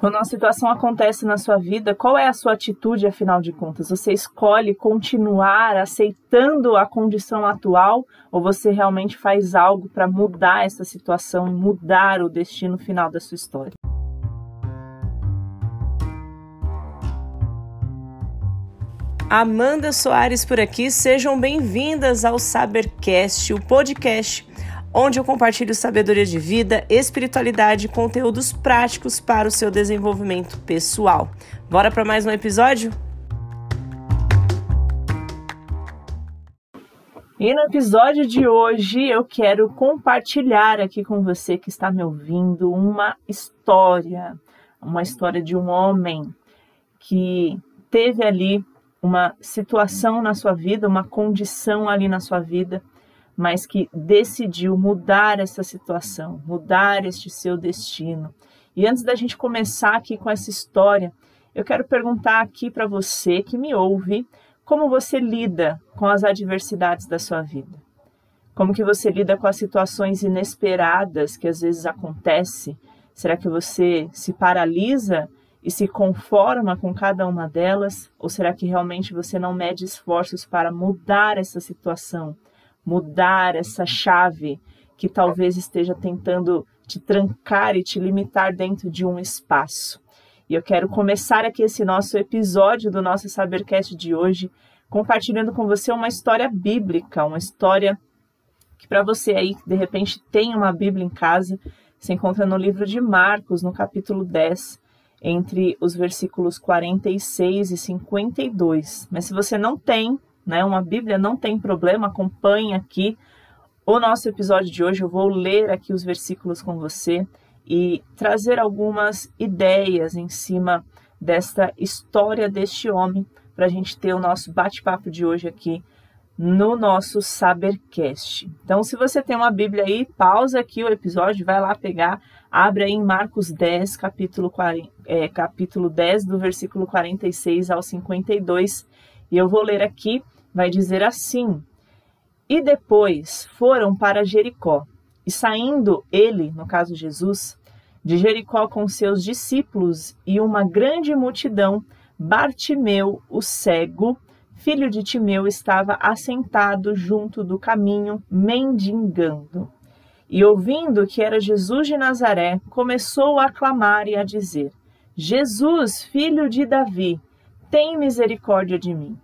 Quando uma situação acontece na sua vida, qual é a sua atitude, afinal de contas? Você escolhe continuar aceitando a condição atual ou você realmente faz algo para mudar essa situação e mudar o destino final da sua história? Amanda Soares por aqui, sejam bem-vindas ao Sabercast, o podcast onde eu compartilho sabedoria de vida, espiritualidade e conteúdos práticos para o seu desenvolvimento pessoal. Bora para mais um episódio? E no episódio de hoje eu quero compartilhar aqui com você que está me ouvindo uma história, uma história de um homem que teve ali uma situação na sua vida, uma condição ali na sua vida mas que decidiu mudar essa situação, mudar este seu destino. E antes da gente começar aqui com essa história, eu quero perguntar aqui para você que me ouve, como você lida com as adversidades da sua vida? Como que você lida com as situações inesperadas que às vezes acontecem? Será que você se paralisa e se conforma com cada uma delas? Ou será que realmente você não mede esforços para mudar essa situação? Mudar essa chave que talvez esteja tentando te trancar e te limitar dentro de um espaço. E eu quero começar aqui esse nosso episódio do nosso Sabercast de hoje compartilhando com você uma história bíblica, uma história que para você aí que de repente tem uma Bíblia em casa, se encontra no livro de Marcos, no capítulo 10, entre os versículos 46 e 52. Mas se você não tem, né? Uma Bíblia não tem problema, acompanhe aqui o nosso episódio de hoje. Eu vou ler aqui os versículos com você e trazer algumas ideias em cima desta história deste homem para a gente ter o nosso bate-papo de hoje aqui no nosso Sabercast. Então, se você tem uma Bíblia aí, pausa aqui o episódio, vai lá pegar, abre aí em Marcos 10, capítulo, 40, é, capítulo 10, do versículo 46 ao 52, e eu vou ler aqui vai dizer assim: E depois foram para Jericó. E saindo ele, no caso Jesus, de Jericó com seus discípulos e uma grande multidão, Bartimeu, o cego, filho de Timeu, estava assentado junto do caminho, mendigando. E ouvindo que era Jesus de Nazaré, começou a clamar e a dizer: Jesus, filho de Davi, tem misericórdia de mim.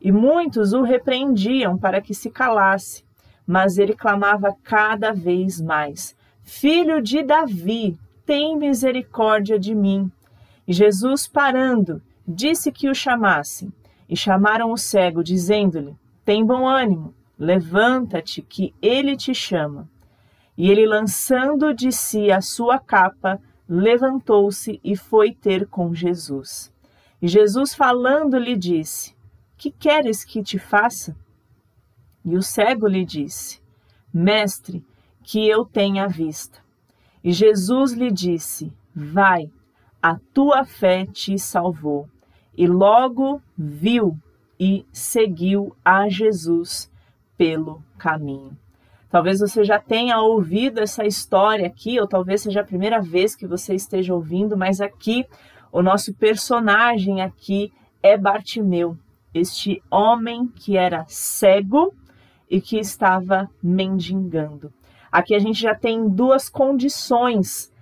E muitos o repreendiam para que se calasse, mas ele clamava cada vez mais: Filho de Davi, tem misericórdia de mim. E Jesus, parando, disse que o chamassem. E chamaram o cego, dizendo-lhe: Tem bom ânimo, levanta-te, que ele te chama. E ele, lançando de si a sua capa, levantou-se e foi ter com Jesus. E Jesus, falando, lhe disse: que queres que te faça? E o cego lhe disse: Mestre, que eu tenha vista. E Jesus lhe disse: Vai, a tua fé te salvou. E logo viu e seguiu a Jesus pelo caminho. Talvez você já tenha ouvido essa história aqui, ou talvez seja a primeira vez que você esteja ouvindo, mas aqui o nosso personagem aqui é Bartimeu este homem que era cego e que estava mendigando. Aqui a gente já tem duas condições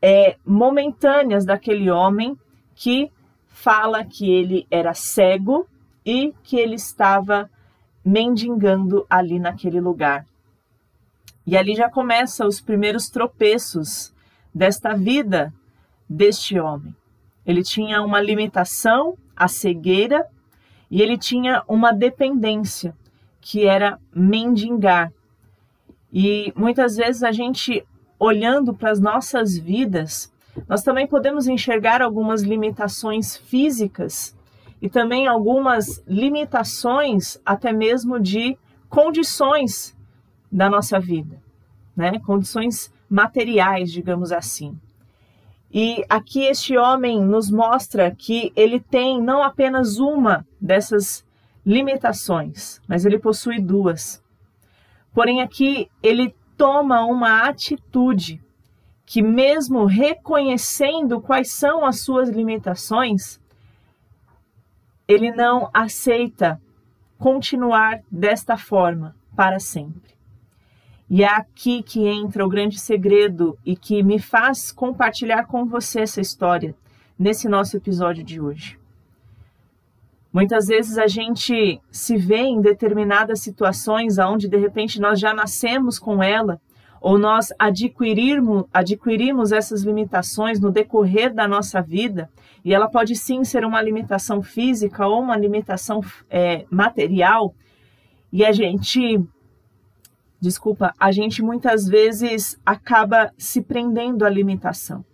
é, momentâneas daquele homem que fala que ele era cego e que ele estava mendigando ali naquele lugar. E ali já começa os primeiros tropeços desta vida deste homem. Ele tinha uma limitação, a cegueira, e ele tinha uma dependência, que era mendigar. E muitas vezes a gente, olhando para as nossas vidas, nós também podemos enxergar algumas limitações físicas e também algumas limitações, até mesmo de condições da nossa vida, né? Condições materiais, digamos assim. E aqui este homem nos mostra que ele tem não apenas uma dessas limitações, mas ele possui duas. Porém, aqui ele toma uma atitude que, mesmo reconhecendo quais são as suas limitações, ele não aceita continuar desta forma para sempre. E é aqui que entra o grande segredo e que me faz compartilhar com você essa história nesse nosso episódio de hoje. Muitas vezes a gente se vê em determinadas situações onde de repente nós já nascemos com ela ou nós adquirirmos, adquirimos essas limitações no decorrer da nossa vida, e ela pode sim ser uma limitação física ou uma limitação é, material, e a gente, desculpa, a gente muitas vezes acaba se prendendo à limitação.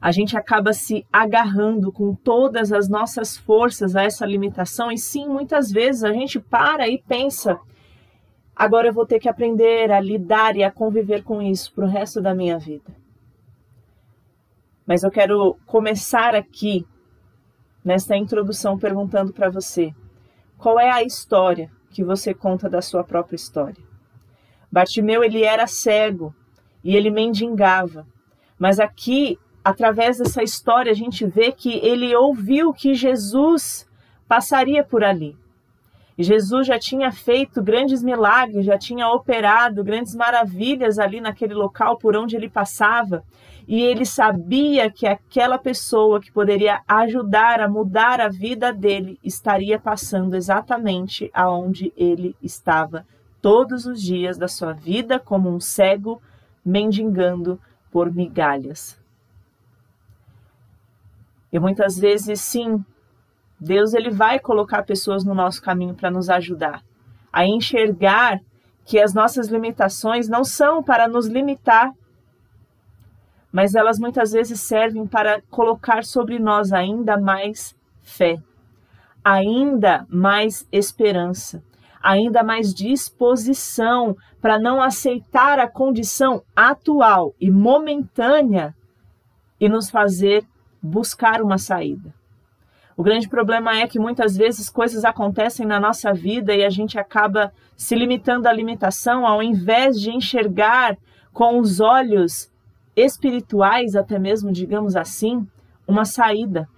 A gente acaba se agarrando com todas as nossas forças a essa limitação, e sim, muitas vezes a gente para e pensa Agora eu vou ter que aprender a lidar e a conviver com isso para o resto da minha vida. Mas eu quero começar aqui, nesta introdução, perguntando para você: qual é a história que você conta da sua própria história? Bartimeu, ele era cego e ele mendigava. Mas aqui, através dessa história, a gente vê que ele ouviu que Jesus passaria por ali. Jesus já tinha feito grandes milagres, já tinha operado grandes maravilhas ali naquele local por onde ele passava. E ele sabia que aquela pessoa que poderia ajudar a mudar a vida dele estaria passando exatamente aonde ele estava todos os dias da sua vida, como um cego mendigando por migalhas. E muitas vezes, sim, Deus ele vai colocar pessoas no nosso caminho para nos ajudar a enxergar que as nossas limitações não são para nos limitar, mas elas muitas vezes servem para colocar sobre nós ainda mais fé, ainda mais esperança, ainda mais disposição para não aceitar a condição atual e momentânea e nos fazer buscar uma saída. O grande problema é que muitas vezes coisas acontecem na nossa vida e a gente acaba se limitando à limitação ao invés de enxergar com os olhos espirituais, até mesmo, digamos assim, uma saída.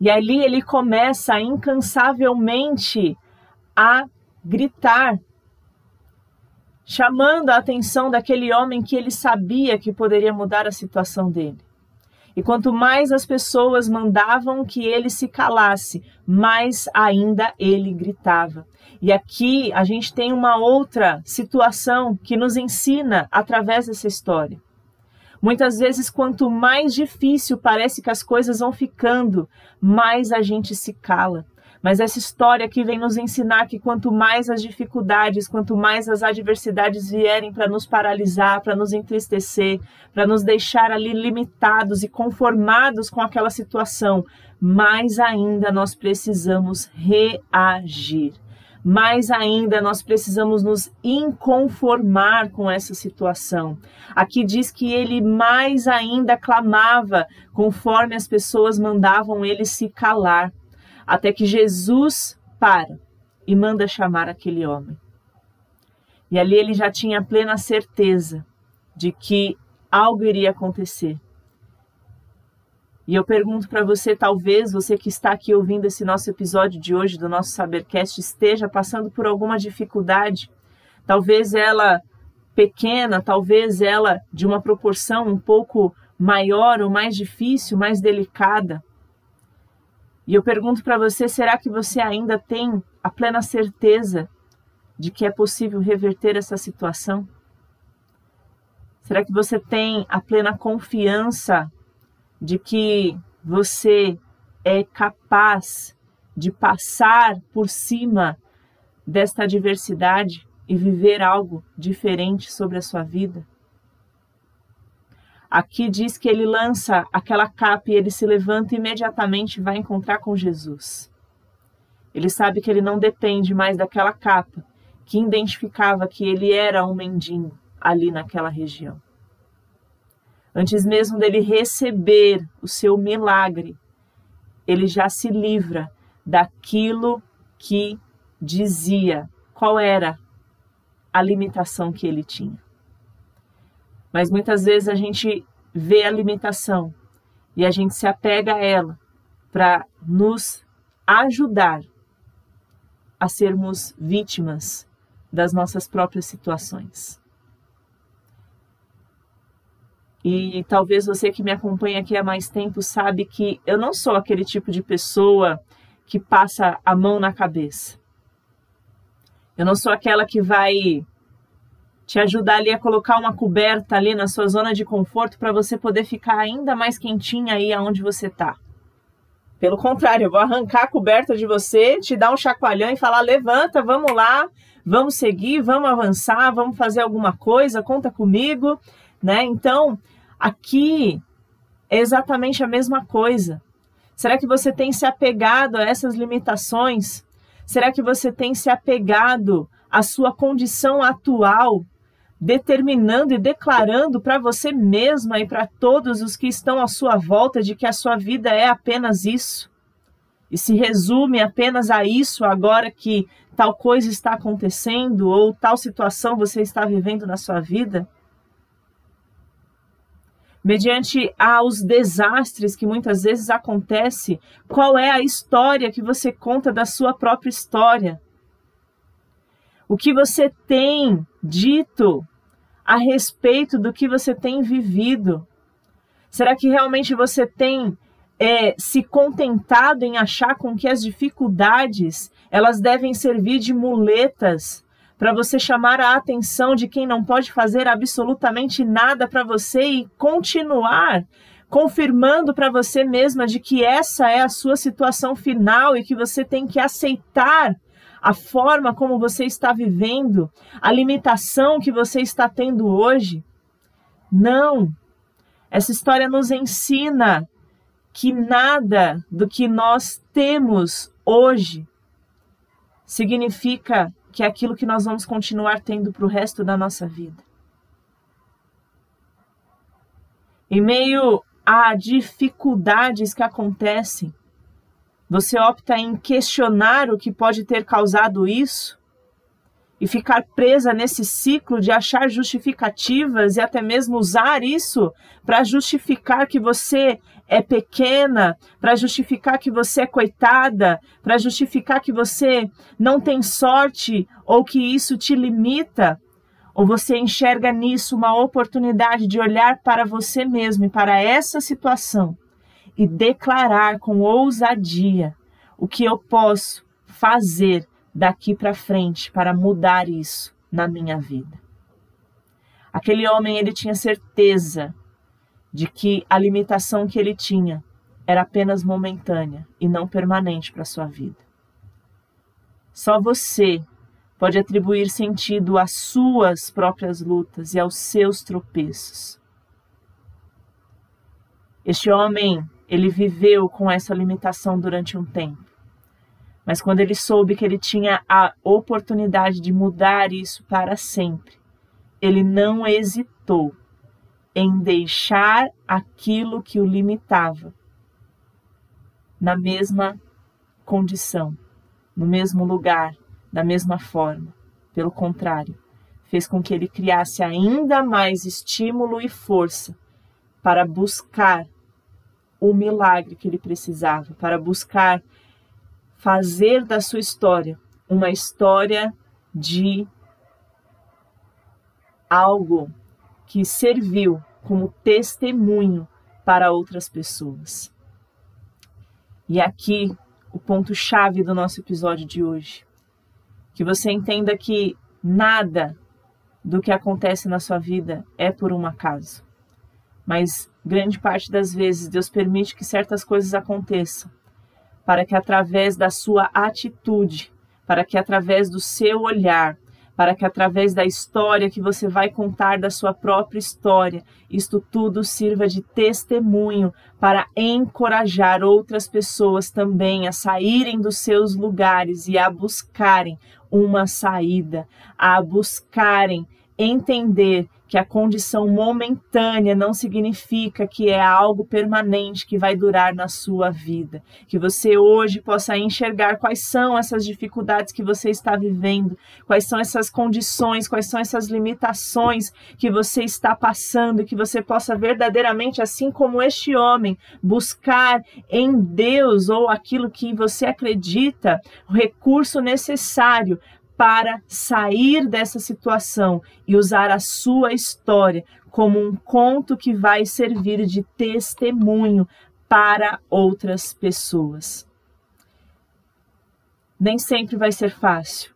E ali ele começa incansavelmente a gritar, chamando a atenção daquele homem que ele sabia que poderia mudar a situação dele. E quanto mais as pessoas mandavam que ele se calasse, mais ainda ele gritava. E aqui a gente tem uma outra situação que nos ensina através dessa história. Muitas vezes, quanto mais difícil parece que as coisas vão ficando, mais a gente se cala. Mas essa história aqui vem nos ensinar que quanto mais as dificuldades, quanto mais as adversidades vierem para nos paralisar, para nos entristecer, para nos deixar ali limitados e conformados com aquela situação, mais ainda nós precisamos reagir. Mais ainda nós precisamos nos inconformar com essa situação. Aqui diz que ele mais ainda clamava, conforme as pessoas mandavam ele se calar até que Jesus para e manda chamar aquele homem. E ali ele já tinha plena certeza de que algo iria acontecer. E eu pergunto para você, talvez você que está aqui ouvindo esse nosso episódio de hoje do nosso Sabercast esteja passando por alguma dificuldade. Talvez ela pequena, talvez ela de uma proporção um pouco maior ou mais difícil, mais delicada. E eu pergunto para você: será que você ainda tem a plena certeza de que é possível reverter essa situação? Será que você tem a plena confiança de que você é capaz de passar por cima desta adversidade e viver algo diferente sobre a sua vida? Aqui diz que ele lança aquela capa e ele se levanta e imediatamente vai encontrar com Jesus. Ele sabe que ele não depende mais daquela capa que identificava que ele era um mendigo ali naquela região. Antes mesmo dele receber o seu milagre, ele já se livra daquilo que dizia qual era a limitação que ele tinha. Mas muitas vezes a gente vê a limitação e a gente se apega a ela para nos ajudar a sermos vítimas das nossas próprias situações. E talvez você que me acompanha aqui há mais tempo sabe que eu não sou aquele tipo de pessoa que passa a mão na cabeça. Eu não sou aquela que vai te ajudar ali a colocar uma coberta ali na sua zona de conforto para você poder ficar ainda mais quentinha aí aonde você está. Pelo contrário, eu vou arrancar a coberta de você, te dar um chacoalhão e falar: levanta, vamos lá, vamos seguir, vamos avançar, vamos fazer alguma coisa, conta comigo, né? Então, aqui é exatamente a mesma coisa. Será que você tem se apegado a essas limitações? Será que você tem se apegado à sua condição atual, determinando e declarando para você mesma e para todos os que estão à sua volta de que a sua vida é apenas isso? E se resume apenas a isso agora que tal coisa está acontecendo ou tal situação você está vivendo na sua vida? Mediante aos desastres que muitas vezes acontece, qual é a história que você conta da sua própria história? O que você tem dito a respeito do que você tem vivido? Será que realmente você tem é, se contentado em achar com que as dificuldades elas devem servir de muletas para você chamar a atenção de quem não pode fazer absolutamente nada para você e continuar confirmando para você mesma de que essa é a sua situação final e que você tem que aceitar a forma como você está vivendo, a limitação que você está tendo hoje. Não. Essa história nos ensina que nada do que nós temos hoje significa que é aquilo que nós vamos continuar tendo para o resto da nossa vida. Em meio a dificuldades que acontecem, você opta em questionar o que pode ter causado isso e ficar presa nesse ciclo de achar justificativas e até mesmo usar isso para justificar que você é pequena, para justificar que você é coitada, para justificar que você não tem sorte ou que isso te limita, ou você enxerga nisso uma oportunidade de olhar para você mesmo e para essa situação e declarar com ousadia o que eu posso fazer daqui para frente para mudar isso na minha vida. Aquele homem ele tinha certeza de que a limitação que ele tinha era apenas momentânea e não permanente para sua vida. Só você pode atribuir sentido às suas próprias lutas e aos seus tropeços. Este homem, ele viveu com essa limitação durante um tempo. Mas quando ele soube que ele tinha a oportunidade de mudar isso para sempre, ele não hesitou em deixar aquilo que o limitava na mesma condição, no mesmo lugar, da mesma forma. Pelo contrário, fez com que ele criasse ainda mais estímulo e força para buscar o milagre que ele precisava, para buscar fazer da sua história uma história de algo que serviu como testemunho para outras pessoas. E aqui o ponto-chave do nosso episódio de hoje. Que você entenda que nada do que acontece na sua vida é por um acaso. Mas grande parte das vezes Deus permite que certas coisas aconteçam para que através da sua atitude, para que através do seu olhar, para que através da história que você vai contar da sua própria história, isto tudo sirva de testemunho para encorajar outras pessoas também a saírem dos seus lugares e a buscarem uma saída, a buscarem entender que a condição momentânea não significa que é algo permanente que vai durar na sua vida. Que você hoje possa enxergar quais são essas dificuldades que você está vivendo, quais são essas condições, quais são essas limitações que você está passando, que você possa verdadeiramente, assim como este homem, buscar em Deus ou aquilo que você acredita, o recurso necessário para sair dessa situação e usar a sua história como um conto que vai servir de testemunho para outras pessoas. Nem sempre vai ser fácil.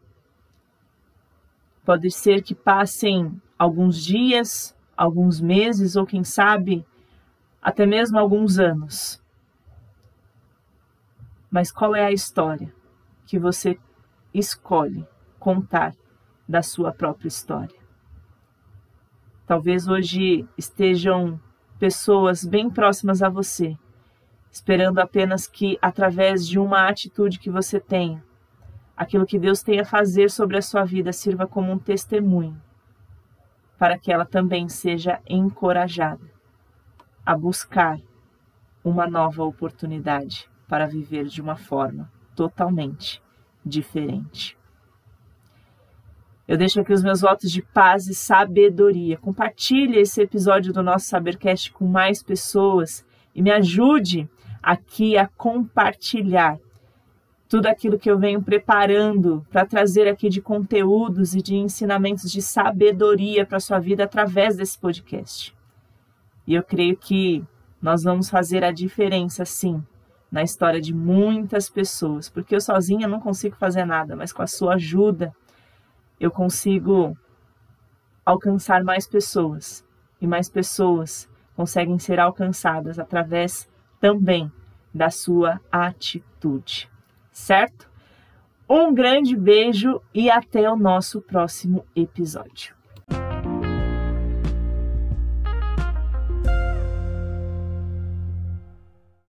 Pode ser que passem alguns dias, alguns meses ou quem sabe até mesmo alguns anos. Mas qual é a história que você escolhe contar da sua própria história. Talvez hoje estejam pessoas bem próximas a você, esperando apenas que, através de uma atitude que você tenha, aquilo que Deus tem a fazer sobre a sua vida sirva como um testemunho, para que ela também seja encorajada a buscar uma nova oportunidade para viver de uma forma totalmente diferente. Eu deixo aqui os meus votos de paz e sabedoria. Compartilhe esse episódio do nosso Sabercast com mais pessoas e me ajude aqui a compartilhar tudo aquilo que eu venho preparando para trazer aqui de conteúdos e de ensinamentos de sabedoria para sua vida através desse podcast. E eu creio que nós vamos fazer a diferença, sim, na história de muitas pessoas, porque eu sozinha não consigo fazer nada, mas com a sua ajuda eu consigo alcançar mais pessoas e mais pessoas conseguem ser alcançadas através também da sua atitude, certo? Um grande beijo e até o nosso próximo episódio.